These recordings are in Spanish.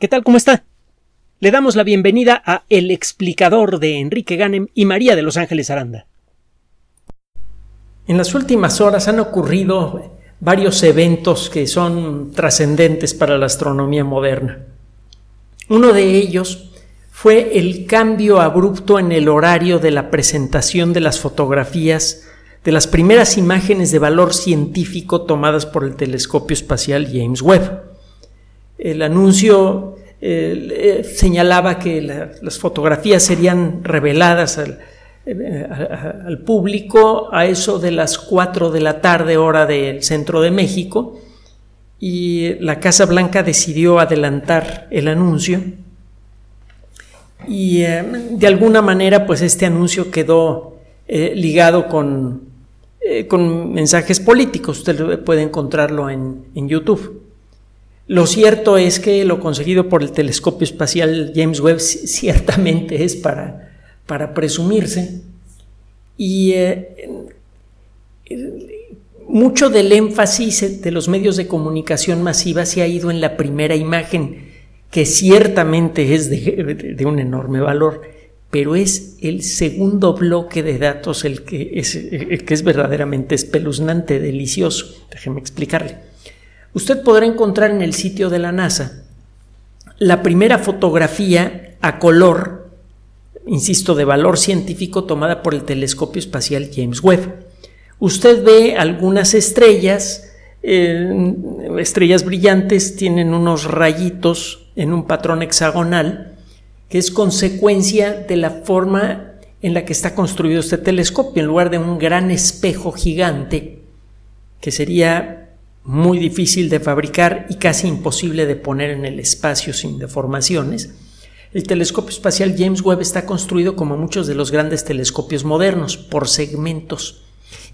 ¿Qué tal? ¿Cómo está? Le damos la bienvenida a El explicador de Enrique Ganem y María de Los Ángeles Aranda. En las últimas horas han ocurrido varios eventos que son trascendentes para la astronomía moderna. Uno de ellos fue el cambio abrupto en el horario de la presentación de las fotografías de las primeras imágenes de valor científico tomadas por el telescopio espacial James Webb. El anuncio eh, eh, señalaba que las fotografías serían reveladas eh, al, público a eso de las 4 de la tarde hora del centro de México y la Casa Blanca decidió adelantar el anuncio. Y de alguna manera pues este anuncio quedó ligado con, con mensajes políticos. Usted puede encontrarlo en, en YouTube lo cierto es que lo conseguido por el telescopio espacial James Webb ciertamente es para, para presumirse y eh, mucho del énfasis de los medios de comunicación masiva se ha ido en la primera imagen, que ciertamente es de, un enorme valor, pero es el segundo bloque de datos el que es, el que es verdaderamente espeluznante, delicioso. Déjeme explicarle. Usted podrá encontrar en el sitio de la NASA la primera fotografía a color, insisto, de valor científico tomada por el telescopio espacial James Webb. Usted ve algunas estrellas, eh, estrellas brillantes, tienen unos rayitos en un patrón hexagonal, que es consecuencia de la forma en la que está construido este telescopio, en lugar de un gran espejo gigante, que sería muy difícil de fabricar y casi imposible de poner en el espacio sin deformaciones, el telescopio espacial James Webb está construido como muchos de los grandes telescopios modernos, por segmentos,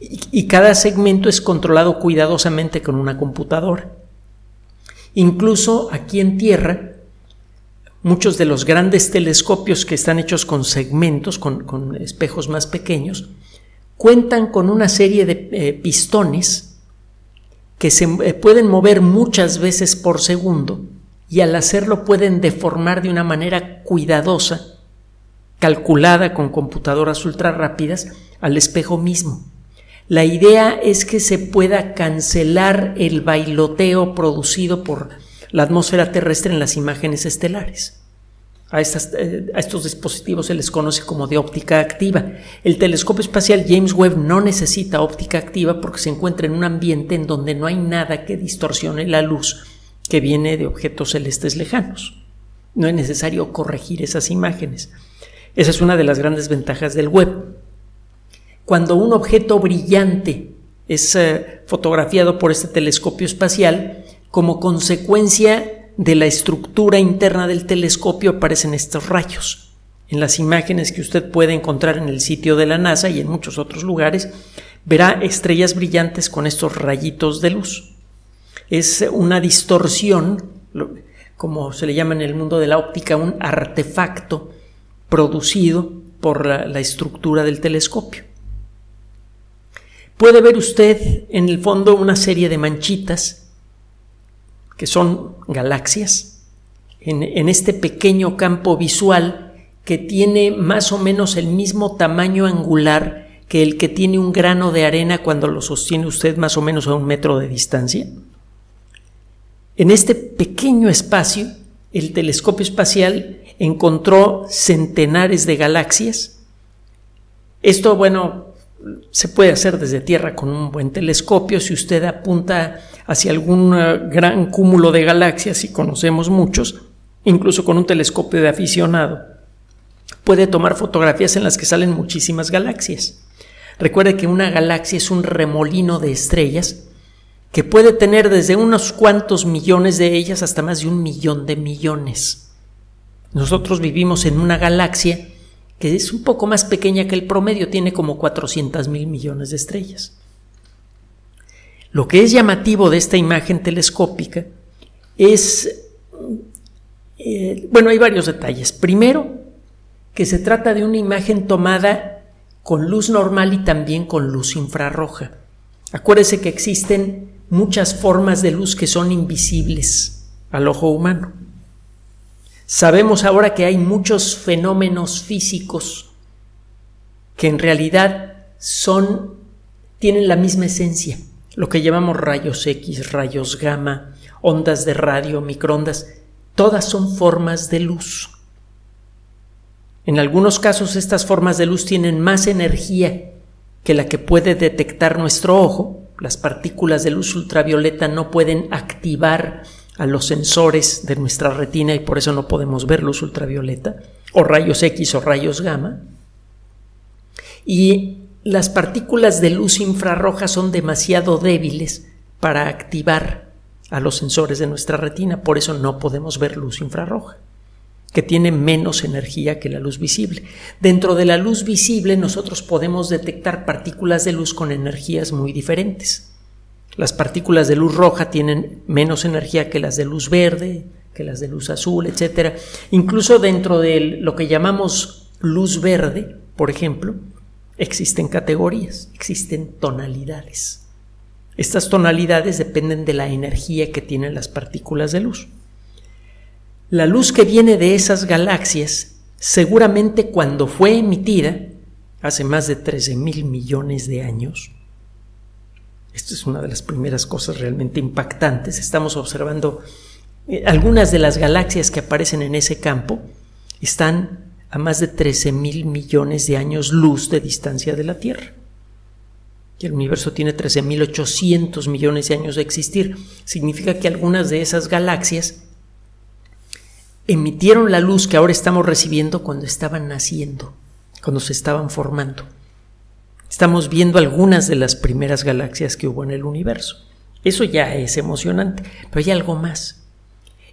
y, cada segmento es controlado cuidadosamente con una computadora. Incluso aquí en Tierra, muchos de los grandes telescopios que están hechos con segmentos, con, espejos más pequeños, cuentan con una serie de eh, pistones que se eh, pueden mover muchas veces por segundo y al hacerlo pueden deformar de una manera cuidadosa, calculada con computadoras ultra rápidas, al espejo mismo. La idea es que se pueda cancelar el bailoteo producido por la atmósfera terrestre en las imágenes estelares. Eh, a, estos dispositivos se les conoce como de óptica activa. El telescopio espacial James Webb no necesita óptica activa porque se encuentra en un ambiente en donde no hay nada que distorsione la luz que viene de objetos celestes lejanos. No es necesario corregir esas imágenes. Esa es una de las grandes ventajas del web. Cuando un objeto brillante es eh, fotografiado por este telescopio espacial, como consecuencia de la estructura interna del telescopio aparecen estos rayos. En las imágenes que usted puede encontrar en el sitio de la NASA y en muchos otros lugares, verá estrellas brillantes con estos rayitos de luz. Es una distorsión, como se le llama en el mundo de la óptica, un artefacto producido por la, la estructura del telescopio. Puede ver usted en el fondo una serie de manchitas que son galaxias, en, este pequeño campo visual que tiene más o menos el mismo tamaño angular que el que tiene un grano de arena cuando lo sostiene usted más o menos a un metro de distancia. En este pequeño espacio, el telescopio espacial encontró centenares de galaxias. Esto, bueno, se puede hacer desde Tierra con un buen telescopio. Si usted apunta hacia algún eh, gran cúmulo de galaxias, y conocemos muchos, incluso con un telescopio de aficionado, puede tomar fotografías en las que salen muchísimas galaxias. Recuerde que una galaxia es un remolino de estrellas que puede tener desde unos cuantos millones de ellas hasta más de un millón de millones. Nosotros vivimos en una galaxia que es un poco más pequeña que el promedio, tiene como 400 mil millones de estrellas. Lo que es llamativo de esta imagen telescópica es, eh, bueno, hay varios detalles. Primero, que se trata de una imagen tomada con luz normal y también con luz infrarroja. Acuérdese que existen muchas formas de luz que son invisibles al ojo humano. Sabemos ahora que hay muchos fenómenos físicos que en realidad son tienen la misma esencia, lo que llamamos rayos X, rayos gamma, ondas de radio, microondas, todas son formas de luz. En algunos casos estas formas de luz tienen más energía que la que puede detectar nuestro ojo. Las partículas de luz ultravioleta no pueden activar a los sensores de nuestra retina y por eso no podemos ver luz ultravioleta o rayos X o rayos gamma. Y las partículas de luz infrarroja son demasiado débiles para activar a los sensores de nuestra retina, por eso no podemos ver luz infrarroja que tiene menos energía que la luz visible. Dentro de la luz visible nosotros podemos detectar partículas de luz con energías muy diferentes. Las partículas de luz roja tienen menos energía que las de luz verde, que las de luz azul, etc. Incluso dentro de lo que llamamos luz verde, por ejemplo, existen categorías, existen tonalidades. Estas tonalidades dependen de la energía que tienen las partículas de luz. La luz que viene de esas galaxias, seguramente cuando fue emitida, hace más de 13 mil millones de años, esto es una de las primeras cosas realmente impactantes, estamos observando eh, algunas de las galaxias que aparecen en ese campo, están a más de 13 mil millones de años luz de distancia de la Tierra. Y el universo tiene 13.800 millones de años de existir. Significa que algunas de esas galaxias emitieron la luz que ahora estamos recibiendo cuando estaban naciendo, cuando se estaban formando. Estamos viendo algunas de las primeras galaxias que hubo en el universo. Eso ya es emocionante, pero hay algo más.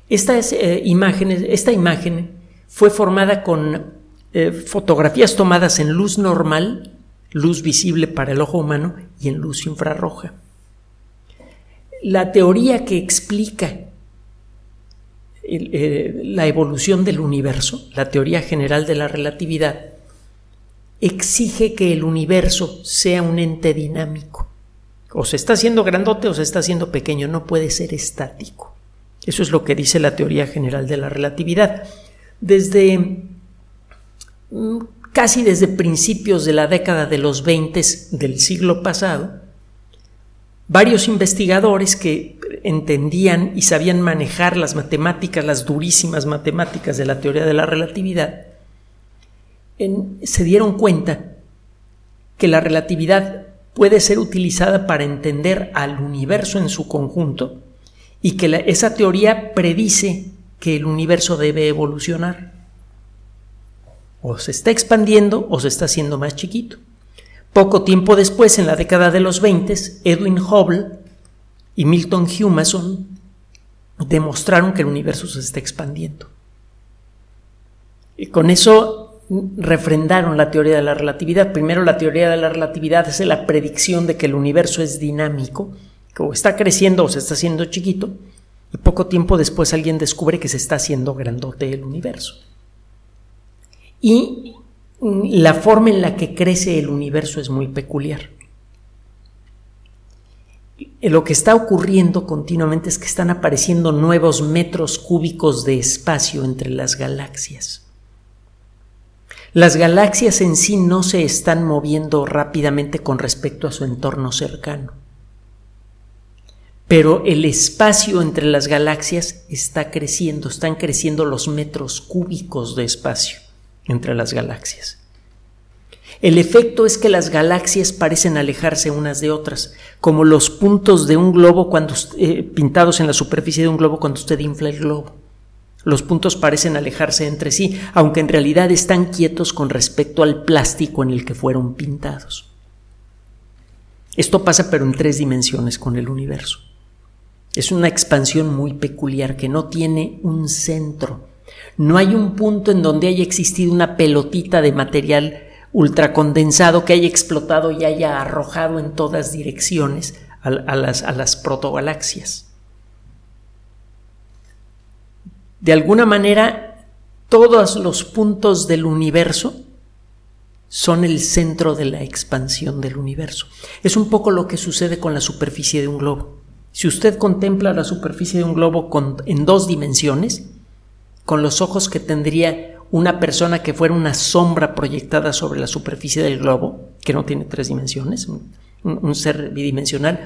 Esta, eh, imagen, esta imagen fue formada con eh, fotografías tomadas en luz normal, luz visible para el ojo humano, y en luz infrarroja. La teoría que explica eh, la evolución del universo, la teoría general de la relatividad, exige que el universo sea un ente dinámico. O se está haciendo grandote o se está haciendo pequeño, no puede ser estático. Eso es lo que dice la teoría general de la relatividad. Desde mm, casi desde principios de la década de los 20 del siglo pasado, varios investigadores que entendían y sabían manejar las matemáticas, las durísimas matemáticas de la teoría de la relatividad, se dieron cuenta que la relatividad puede ser utilizada para entender al universo en su conjunto y que esa teoría predice que el universo debe evolucionar. O se está expandiendo o se está haciendo más chiquito. Poco tiempo después, en la década de los 20, Edwin Hubble y Milton Humason demostraron que el universo se está expandiendo. Y con eso refrendaron la teoría de la relatividad. Primero, la teoría de la relatividad es la predicción de que el universo es dinámico, que está creciendo o se está haciendo chiquito, y poco tiempo después alguien descubre que se está haciendo grandote el universo. Y la forma en la que crece el universo es muy peculiar. Lo que está ocurriendo continuamente es que están apareciendo nuevos metros cúbicos de espacio entre las galaxias. Las galaxias en sí no se están moviendo rápidamente con respecto a su entorno cercano, pero el espacio entre las galaxias está creciendo, están creciendo los metros cúbicos de espacio entre las galaxias. El efecto es que las galaxias parecen alejarse unas de otras, como los puntos de un globo cuando, eh, pintados en la superficie de un globo cuando usted infla el globo. Los puntos parecen alejarse entre sí, aunque en realidad están quietos con respecto al plástico en el que fueron pintados. Esto pasa pero en tres dimensiones con el universo. Es una expansión muy peculiar que no tiene un centro no hay un punto en donde haya existido una pelotita de material ultracondensado que haya explotado y haya arrojado en todas direcciones a, las, a las protogalaxias. De alguna manera, todos los puntos del universo son el centro de la expansión del universo. Es un poco lo que sucede con la superficie de un globo. Si usted contempla la superficie de un globo en dos dimensiones, con los ojos que tendría una persona que fuera una sombra proyectada sobre la superficie del globo, que no tiene tres dimensiones, un, ser bidimensional,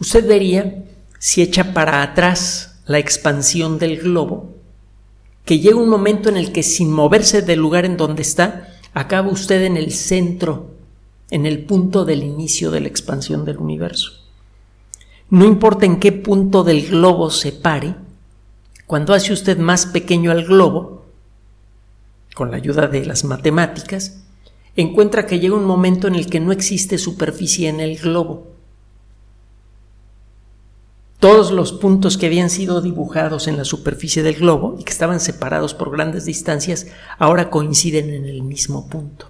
usted vería, si echa para atrás la expansión del globo, que llega un momento en el que sin moverse del lugar en donde está, acaba usted en el centro, en el punto del inicio de la expansión del universo. No importa en qué punto del globo se pare, cuando hace usted más pequeño al globo, con la ayuda de las matemáticas, encuentra que llega un momento en el que no existe superficie en el globo. Todos los puntos que habían sido dibujados en la superficie del globo y que estaban separados por grandes distancias ahora coinciden en el mismo punto.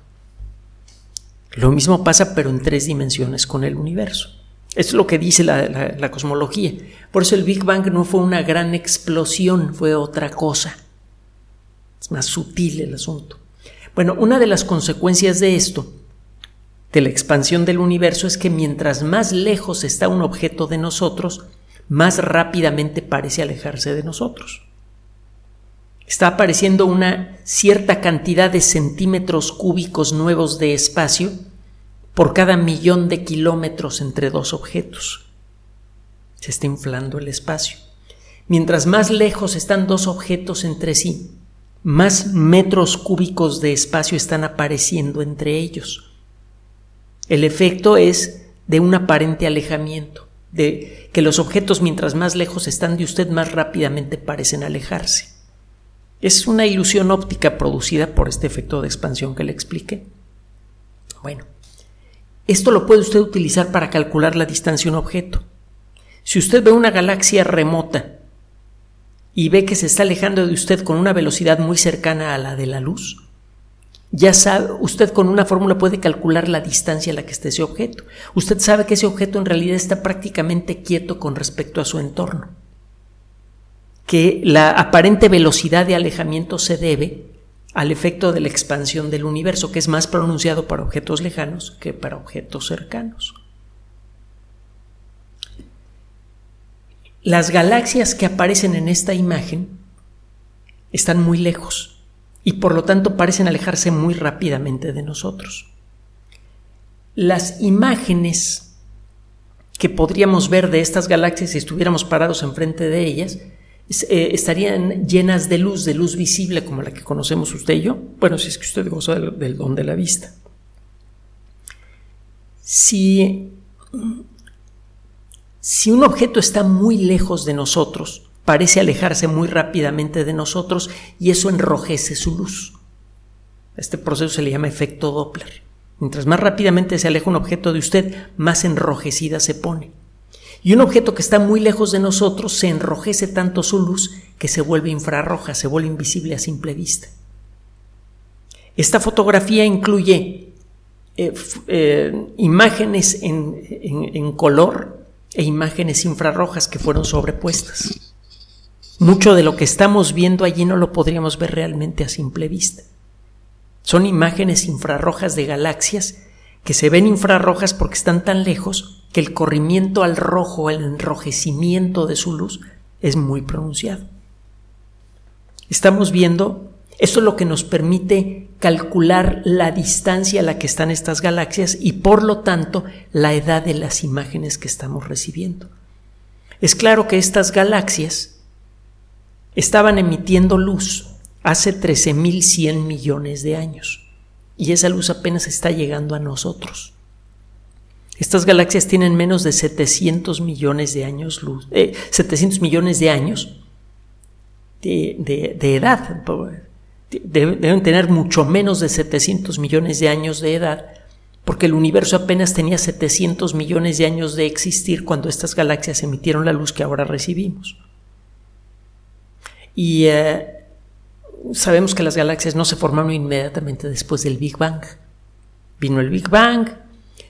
Lo mismo pasa pero en tres dimensiones con el universo. Es lo que dice la, cosmología. Por eso el Big Bang no fue una gran explosión, fue otra cosa. Es más sutil el asunto. Bueno, una de las consecuencias de esto, de la expansión del universo, es que mientras más lejos está un objeto de nosotros, más rápidamente parece alejarse de nosotros. Está apareciendo una cierta cantidad de centímetros cúbicos nuevos de espacio por cada millón de kilómetros entre dos objetos. Se está inflando el espacio. Mientras más lejos están dos objetos entre sí, más metros cúbicos de espacio están apareciendo entre ellos. El efecto es de un aparente alejamiento, de que los objetos mientras más lejos están de usted más rápidamente parecen alejarse. Es una ilusión óptica producida por este efecto de expansión que le expliqué. Bueno, esto lo puede usted utilizar para calcular la distancia a un objeto. Si usted ve una galaxia remota y ve que se está alejando de usted con una velocidad muy cercana a la de la luz, ya sabe, usted con una fórmula puede calcular la distancia a la que está ese objeto. Usted sabe que ese objeto en realidad está prácticamente quieto con respecto a su entorno. Que la aparente velocidad de alejamiento se debe al efecto de la expansión del universo, que es más pronunciado para objetos lejanos que para objetos cercanos. Las galaxias que aparecen en esta imagen están muy lejos y por lo tanto parecen alejarse muy rápidamente de nosotros. Las imágenes que podríamos ver de estas galaxias si estuviéramos parados enfrente de ellas eh, estarían llenas de luz, de luz visible como la que conocemos usted y yo. Bueno, si es que usted goza del, del don de la vista. Si si un objeto está muy lejos de nosotros, parece alejarse muy rápidamente de nosotros y eso enrojece su luz. Este proceso se le llama efecto Doppler. Mientras más rápidamente se aleja un objeto de usted, más enrojecida se pone. Y un objeto que está muy lejos de nosotros se enrojece tanto su luz que se vuelve infrarroja, se vuelve invisible a simple vista. Esta fotografía incluye eh, eh, imágenes en color e imágenes infrarrojas que fueron sobrepuestas. Mucho de lo que estamos viendo allí no lo podríamos ver realmente a simple vista. Son imágenes infrarrojas de galaxias que se ven infrarrojas porque están tan lejos que el corrimiento al rojo, el enrojecimiento de su luz es muy pronunciado. Estamos viendo, esto es lo que nos permite calcular la distancia a la que están estas galaxias y por lo tanto la edad de las imágenes que estamos recibiendo. Es claro que estas galaxias estaban emitiendo luz hace 13.100 millones de años y esa luz apenas está llegando a nosotros. Estas galaxias tienen menos de 700 millones de años luz, 700 eh, millones de años de, de, de edad deben tener mucho menos de 700 millones de años de edad, porque el universo apenas tenía 700 millones de años de existir cuando estas galaxias emitieron la luz que ahora recibimos. Y eh, sabemos que las galaxias no se formaron inmediatamente después del Big Bang. Vino el Big Bang,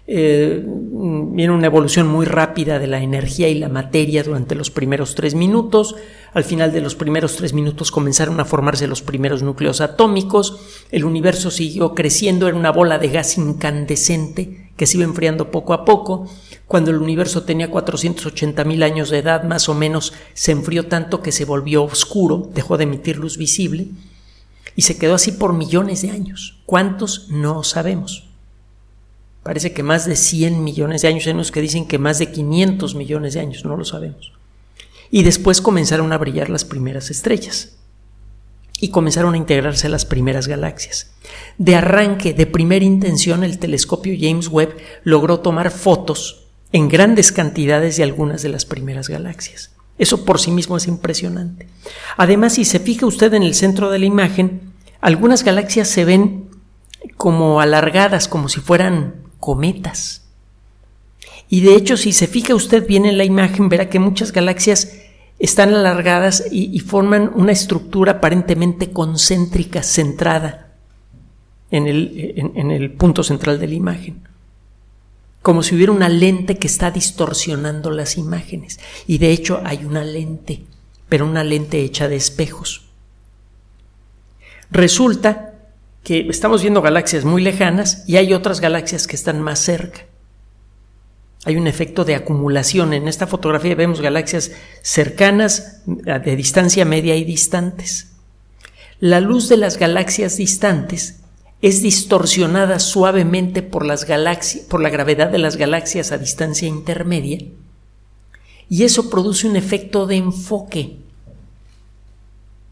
eh, viene una evolución muy rápida de la energía y la materia durante los primeros tres minutos. Al final de los primeros tres minutos comenzaron a formarse los primeros núcleos atómicos. El universo siguió creciendo, era una bola de gas incandescente que se iba enfriando poco a poco. Cuando el universo tenía 480 mil años de edad, más o menos, se enfrió tanto que se volvió oscuro, dejó de emitir luz visible y se quedó así por millones de años. ¿Cuántos? No sabemos. Parece que más de 100 millones de años, hay unos que dicen que más de 500 millones de años, no lo sabemos. Y después comenzaron a brillar las primeras estrellas y comenzaron a integrarse las primeras galaxias. De arranque, de primera intención, el telescopio James Webb logró tomar fotos en grandes cantidades de algunas de las primeras galaxias. Eso por sí mismo es impresionante. Además, si se fija usted en el centro de la imagen, algunas galaxias se ven como alargadas, como si fueran cometas. Y de hecho, si se fija usted bien en la imagen, verá que muchas galaxias están alargadas y, forman una estructura aparentemente concéntrica, centrada en el, en el punto central de la imagen como si hubiera una lente que está distorsionando las imágenes. Y de hecho hay una lente, pero una lente hecha de espejos. Resulta que estamos viendo galaxias muy lejanas y hay otras galaxias que están más cerca. Hay un efecto de acumulación. En esta fotografía vemos galaxias cercanas, de distancia media y distantes. La luz de las galaxias distantes es distorsionada suavemente por, las por la gravedad de las galaxias a distancia intermedia y eso produce un efecto de enfoque.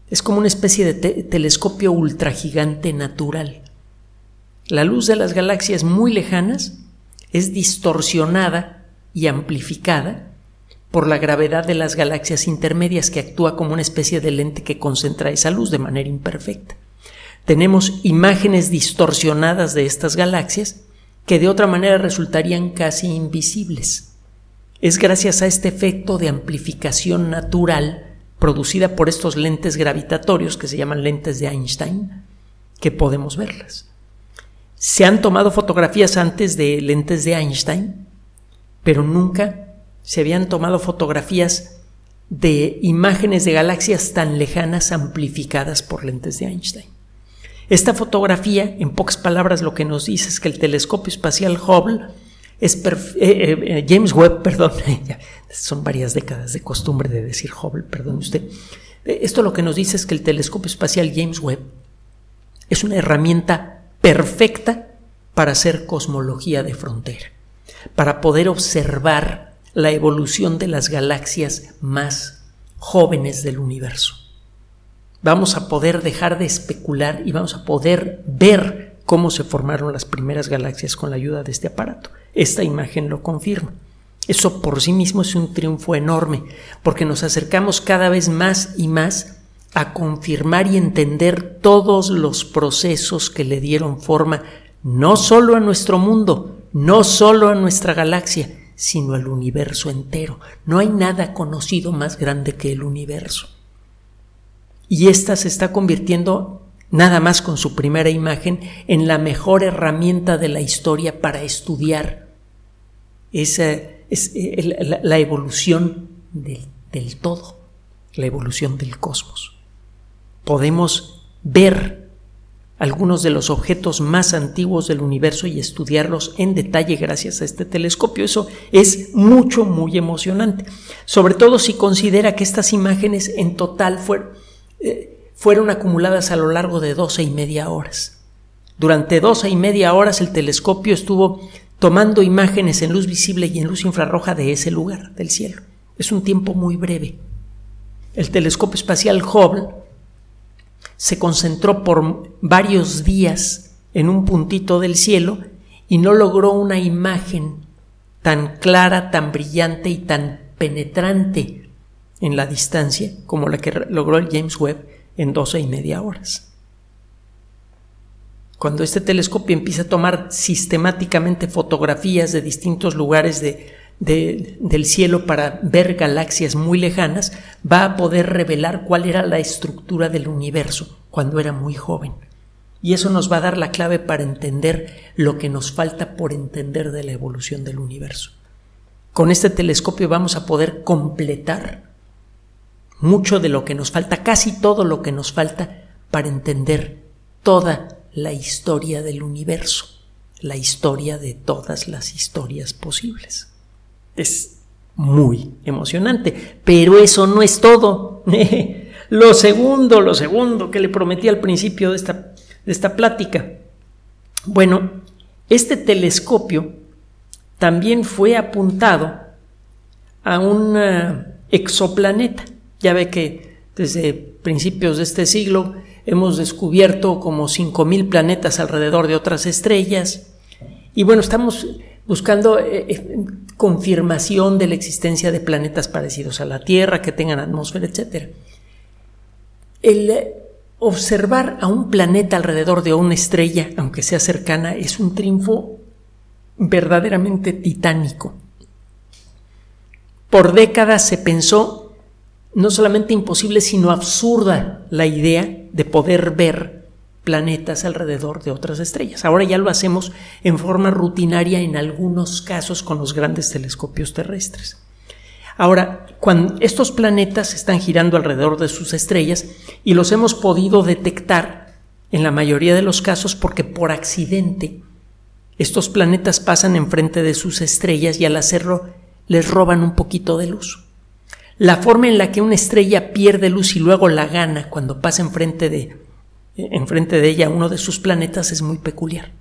Es como una especie de telescopio ultragigante natural. La luz de las galaxias muy lejanas es distorsionada y amplificada por la gravedad de las galaxias intermedias que actúa como una especie de lente que concentra esa luz de manera imperfecta tenemos imágenes distorsionadas de estas galaxias que de otra manera resultarían casi invisibles. Es gracias a este efecto de amplificación natural producida por estos lentes gravitatorios que se llaman lentes de Einstein que podemos verlas. Se han tomado fotografías antes de lentes de Einstein, pero nunca se habían tomado fotografías de imágenes de galaxias tan lejanas amplificadas por lentes de Einstein. Esta fotografía, en pocas palabras, lo que nos dice es que el telescopio espacial Hubble es eh, eh, eh, James Webb, perdón, son varias décadas de costumbre de decir Hubble, perdón usted. Esto lo que nos dice es que el telescopio espacial James Webb es una herramienta perfecta para hacer cosmología de frontera, para poder observar la evolución de las galaxias más jóvenes del universo vamos a poder dejar de especular y vamos a poder ver cómo se formaron las primeras galaxias con la ayuda de este aparato. Esta imagen lo confirma. Eso por sí mismo es un triunfo enorme, porque nos acercamos cada vez más y más a confirmar y entender todos los procesos que le dieron forma no solo a nuestro mundo, no solo a nuestra galaxia, sino al universo entero. No hay nada conocido más grande que el universo y ésta se está convirtiendo nada más con su primera imagen en la mejor herramienta de la historia para estudiar esa, es, eh, la, evolución del todo, la evolución del cosmos. Podemos ver algunos de los objetos más antiguos del universo y estudiarlos en detalle gracias a este telescopio. Eso es mucho, muy emocionante. Sobre todo si considera que estas imágenes en total fueron eh, fueron acumuladas a lo largo de doce y media horas. Durante doce y media horas el telescopio estuvo tomando imágenes en luz visible y en luz infrarroja de ese lugar del cielo. Es un tiempo muy breve. El telescopio espacial Hubble se concentró por varios días en un puntito del cielo y no logró una imagen tan clara, tan brillante y tan penetrante en la distancia como la que logró el James Webb en doce y media horas. Cuando este telescopio empieza a tomar sistemáticamente fotografías de distintos lugares del cielo para ver galaxias muy lejanas, va a poder revelar cuál era la estructura del universo cuando era muy joven. Y eso nos va a dar la clave para entender lo que nos falta por entender de la evolución del universo. Con este telescopio vamos a poder completar mucho de lo que nos falta, casi todo lo que nos falta para entender toda la historia del universo. la historia de todas las historias posibles. Es muy emocionante, pero eso no es todo. lo segundo, lo segundo que le prometí al principio de esta, de esta plática. Bueno, este telescopio también fue apuntado a un exoplaneta. Ya ve que desde principios de este siglo hemos descubierto como 5.000 planetas alrededor de otras estrellas. Y bueno, estamos buscando eh, eh, confirmación de la existencia de planetas parecidos a la Tierra, que tengan atmósfera, etc. El observar a un planeta alrededor de una estrella, aunque sea cercana, es un triunfo verdaderamente titánico. Por décadas se pensó no solamente imposible, sino absurda la idea de poder ver planetas alrededor de otras estrellas. Ahora ya lo hacemos en forma rutinaria en algunos casos con los grandes telescopios terrestres. Ahora, cuando estos planetas están girando alrededor de sus estrellas y los hemos podido detectar en la mayoría de los casos porque por accidente estos planetas pasan enfrente de sus estrellas y al hacerlo les roban un poquito de luz. La forma en la que una estrella pierde luz y luego la gana cuando pasa enfrente de, enfrente de ella uno de sus planetas es muy peculiar.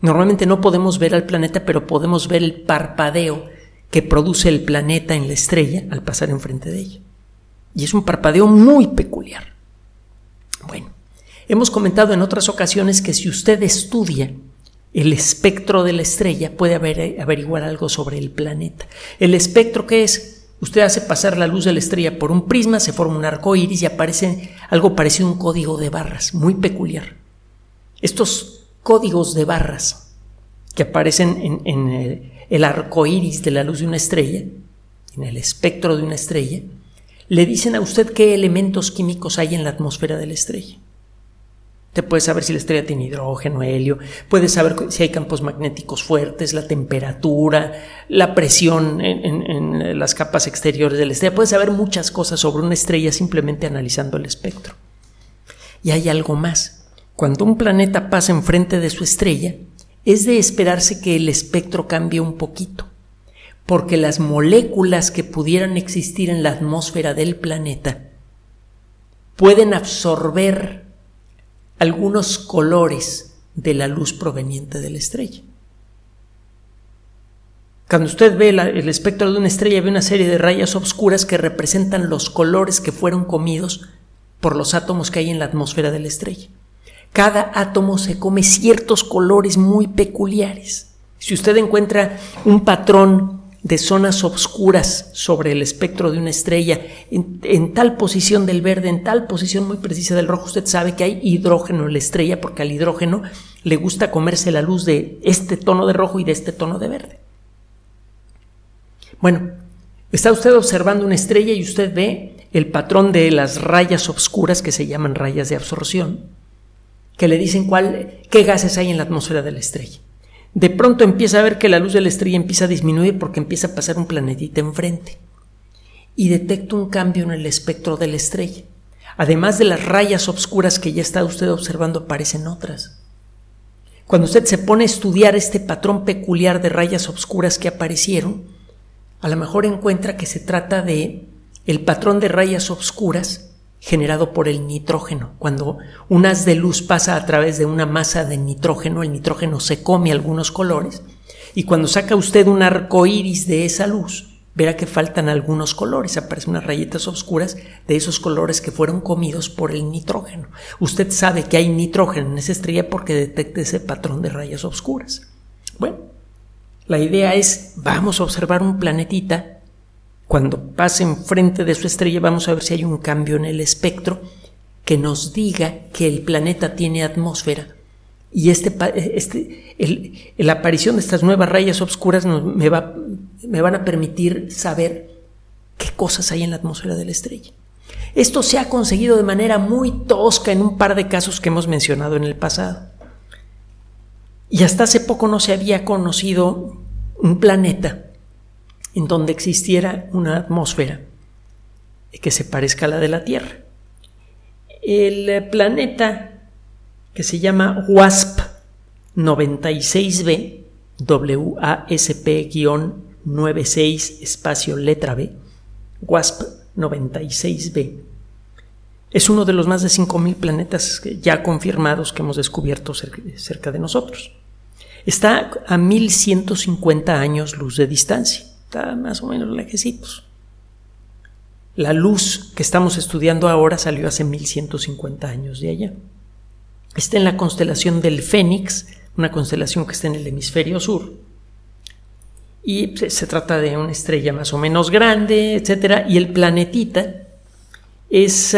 Normalmente no podemos ver al planeta, pero podemos ver el parpadeo que produce el planeta en la estrella al pasar enfrente de ella. Y es un parpadeo muy peculiar. Bueno, hemos comentado en otras ocasiones que si usted estudia el espectro de la estrella puede averiguar algo sobre el planeta. El espectro que es Usted hace pasar la luz de la estrella por un prisma, se forma un arco iris y aparece algo parecido a un código de barras, muy peculiar. Estos códigos de barras que aparecen en, el, el arco iris de la luz de una estrella, en el espectro de una estrella, le dicen a usted qué elementos químicos hay en la atmósfera de la estrella. Te puede saber si la estrella tiene hidrógeno, helio, puede saber si hay campos magnéticos fuertes, la temperatura, la presión en, las capas exteriores de la estrella. Puede saber muchas cosas sobre una estrella simplemente analizando el espectro. Y hay algo más. Cuando un planeta pasa enfrente de su estrella, es de esperarse que el espectro cambie un poquito, porque las moléculas que pudieran existir en la atmósfera del planeta pueden absorber algunos colores de la luz proveniente de la estrella. Cuando usted ve el espectro de una estrella, ve una serie de rayas oscuras que representan los colores que fueron comidos por los átomos que hay en la atmósfera de la estrella. Cada átomo se come ciertos colores muy peculiares. Si usted encuentra un patrón de zonas oscuras sobre el espectro de una estrella, en, tal posición del verde, en tal posición muy precisa del rojo, usted sabe que hay hidrógeno en la estrella porque al hidrógeno le gusta comerse la luz de este tono de rojo y de este tono de verde. Bueno, está usted observando una estrella y usted ve el patrón de las rayas oscuras que se llaman rayas de absorción, que le dicen cuál, qué gases hay en la atmósfera de la estrella de pronto empieza a ver que la luz de la estrella empieza a disminuir porque empieza a pasar un planetita enfrente. Y detecta un cambio en el espectro de la estrella. Además de las rayas oscuras que ya está usted observando, aparecen otras. Cuando usted se pone a estudiar este patrón peculiar de rayas oscuras que aparecieron, a lo mejor encuentra que se trata de el patrón de rayas oscuras generado por el nitrógeno. Cuando un haz de luz pasa a través de una masa de nitrógeno, el nitrógeno se come algunos colores y cuando saca usted un arco iris de esa luz, verá que faltan algunos colores, aparecen unas rayitas oscuras de esos colores que fueron comidos por el nitrógeno. Usted sabe que hay nitrógeno en esa estrella porque detecta ese patrón de rayas oscuras. Bueno, la idea es, vamos a observar un planetita cuando pase enfrente de su estrella vamos a ver si hay un cambio en el espectro que nos diga que el planeta tiene atmósfera. Y este, este la aparición de estas nuevas rayas oscuras me, va, me van a permitir saber qué cosas hay en la atmósfera de la estrella. Esto se ha conseguido de manera muy tosca en un par de casos que hemos mencionado en el pasado. Y hasta hace poco no se había conocido un planeta en donde existiera una atmósfera que se parezca a la de la Tierra. El planeta que se llama WASP 96B WASP-96 espacio letra B, WASP 96B, es uno de los más de 5.000 planetas ya confirmados que hemos descubierto cerca de nosotros. Está a 1150 años luz de distancia, está más o menos lejecitos. La luz que estamos estudiando ahora salió hace 1150 años de allá. Está en la constelación del Fénix, una constelación que está en el hemisferio sur. Y se, trata de una estrella más o menos grande, etc. Y el planetita es,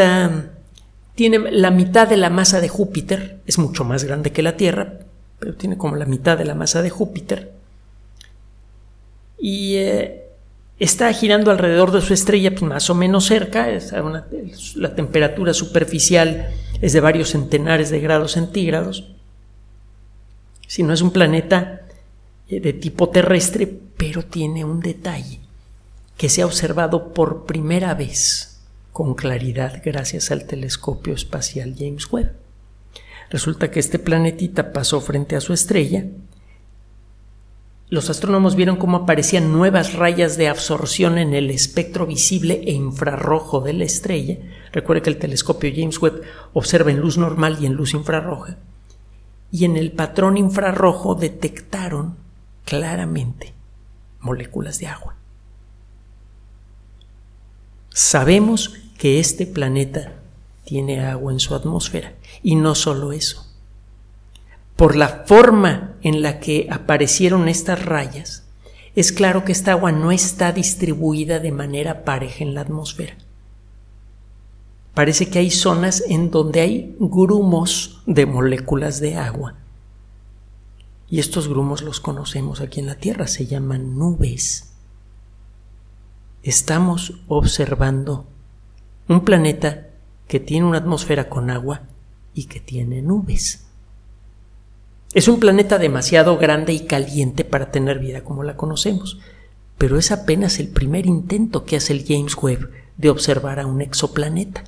tiene la mitad de la masa de Júpiter, es mucho más grande que la Tierra, pero tiene como la mitad de la masa de Júpiter. Y eh, está girando alrededor de su estrella pues, más o menos cerca, la temperatura superficial es de varios centenares de grados centígrados si no es un planeta eh, de tipo terrestre, pero tiene un detalle que se ha observado por primera vez con claridad gracias al telescopio espacial James Webb. Resulta que este planetita pasó frente a su estrella. Los astrónomos vieron cómo aparecían nuevas rayas de absorción en el espectro visible e infrarrojo de la estrella. Recuerde que el telescopio James Webb observa en luz normal y en luz infrarroja y en el patrón infrarrojo detectaron claramente moléculas de agua. Sabemos que este planeta tiene agua en su atmósfera y no solo eso. Por la forma en la que aparecieron estas rayas, es claro que esta agua no está distribuida de manera pareja en la atmósfera parece que hay zonas en donde hay grumos de moléculas de agua. Y estos grumos los conocemos aquí en la Tierra, se llaman nubes. Estamos observando un planeta que tiene una atmósfera con agua y que tiene nubes. Es un planeta demasiado grande y caliente para tener vida como la conocemos, pero es apenas el primer intento que hace el James Webb de observar a un exoplaneta.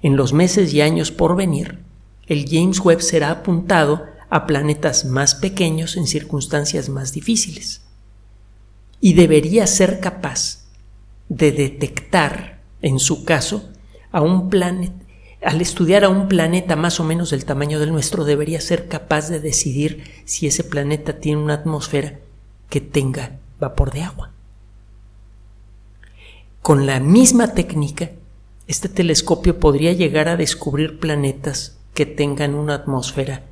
En los meses y años por venir, el James Webb será apuntado a planetas más pequeños en circunstancias más difíciles. Y debería ser capaz de detectar, en su caso, a un planeta, al estudiar a un planeta más o menos del tamaño del nuestro, debería ser capaz de decidir si ese planeta tiene una atmósfera que tenga vapor de agua. Con la misma técnica, este telescopio podría llegar a descubrir planetas que tengan una atmósfera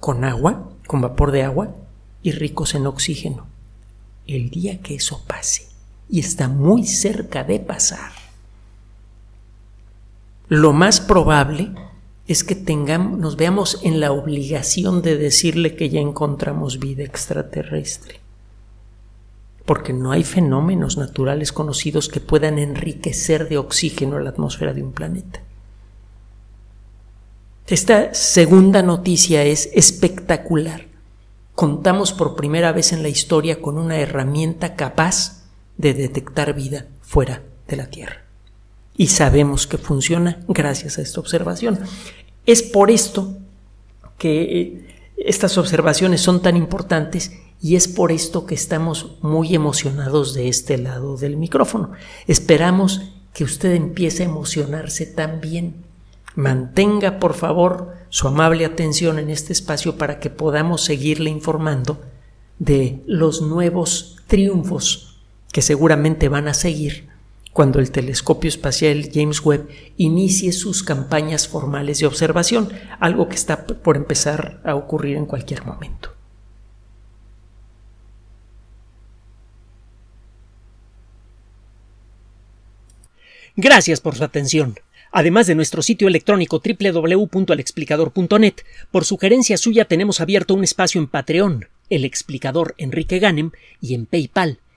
con agua, con vapor de agua y ricos en oxígeno. El día que eso pase, y está muy cerca de pasar, lo más probable es que tengamos, nos veamos en la obligación de decirle que ya encontramos vida extraterrestre porque no hay fenómenos naturales conocidos que puedan enriquecer de oxígeno la atmósfera de un planeta. Esta segunda noticia es espectacular. Contamos por primera vez en la historia con una herramienta capaz de detectar vida fuera de la Tierra. Y sabemos que funciona gracias a esta observación. Es por esto que eh, estas observaciones son tan importantes y es por esto que estamos muy emocionados de este lado del micrófono. Esperamos que usted empiece a emocionarse también. Mantenga, por favor, su amable atención en este espacio para que podamos seguirle informando de los nuevos triunfos que seguramente van a seguir cuando el telescopio espacial James Webb inicie sus campañas formales de observación, algo que está por empezar a ocurrir en cualquier momento. Gracias por su atención. Además de nuestro sitio electrónico www.alexplicador.net, por sugerencia suya tenemos abierto un espacio en Patreon, el explicador Enrique Ganem, y en PayPal,